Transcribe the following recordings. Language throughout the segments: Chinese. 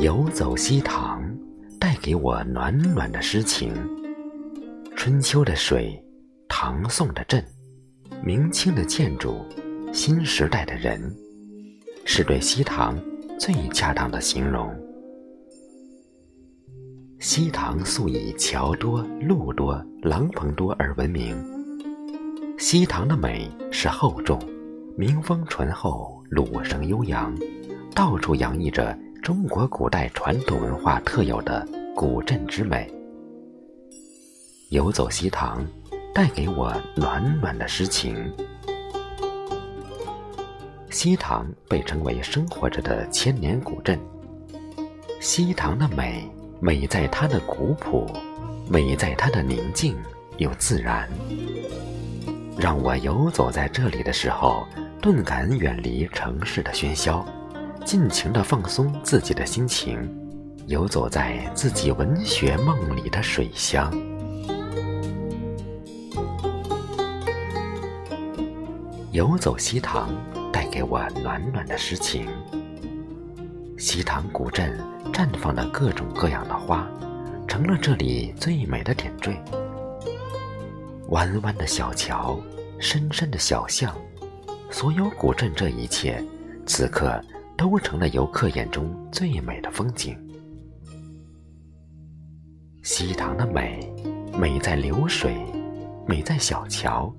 游走西塘，带给我暖暖的诗情。春秋的水，唐宋的镇，明清的建筑，新时代的人，是对西塘最恰当的形容。西塘素以桥多、路多、廊棚多而闻名。西塘的美是厚重，民风淳厚，鲁声悠扬，到处洋溢着中国古代传统文化特有的古镇之美。游走西塘，带给我暖暖的诗情。西塘被称为生活着的千年古镇。西塘的美。美在它的古朴，美在它的宁静又自然。让我游走在这里的时候，顿感远离城市的喧嚣，尽情的放松自己的心情，游走在自己文学梦里的水乡。游走西塘，带给我暖暖的诗情。西塘古镇绽放的各种各样的花，成了这里最美的点缀。弯弯的小桥，深深的小巷，所有古镇这一切，此刻都成了游客眼中最美的风景。西塘的美，美在流水，美在小桥。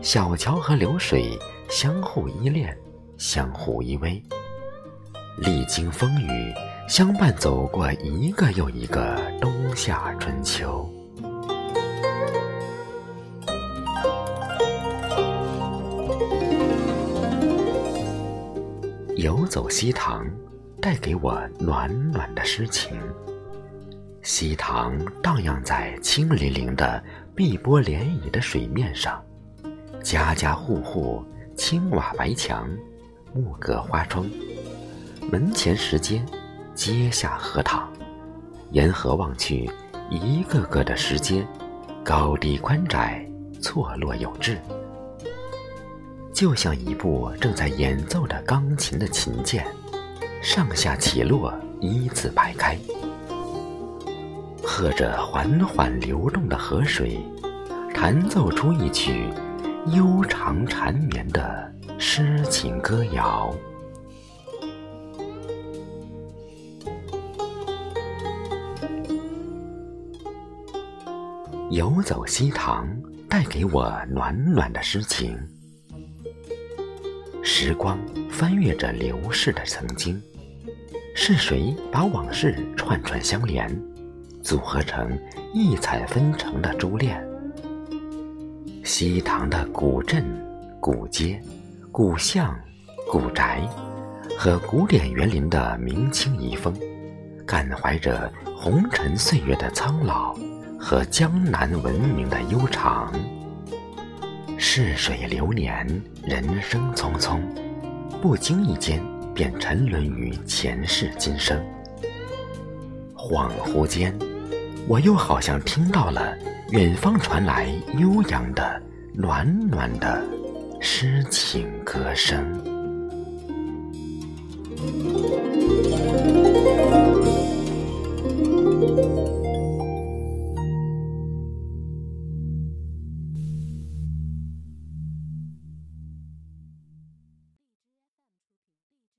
小桥和流水相互依恋，相互依偎。历经风雨，相伴走过一个又一个冬夏春秋。游走西塘，带给我暖暖的诗情。西塘荡漾在清粼粼的碧波涟漪的水面上，家家户户青瓦白墙，木格花窗。门前石阶，阶下荷塘，沿河望去，一个个的石阶，高低宽窄，错落有致，就像一部正在演奏着钢琴的琴键，上下起落，一字排开，和着缓缓流动的河水，弹奏出一曲悠长缠绵的诗情歌谣。游走西塘，带给我暖暖的诗情。时光翻阅着流逝的曾经，是谁把往事串串相连，组合成异彩纷呈的珠链？西塘的古镇、古街、古巷、古宅，和古典园林的明清遗风，感怀着红尘岁月的苍老。和江南文明的悠长，逝水流年，人生匆匆，不经意间便沉沦于前世今生。恍惚间，我又好像听到了远方传来悠扬的、暖暖的诗情歌声。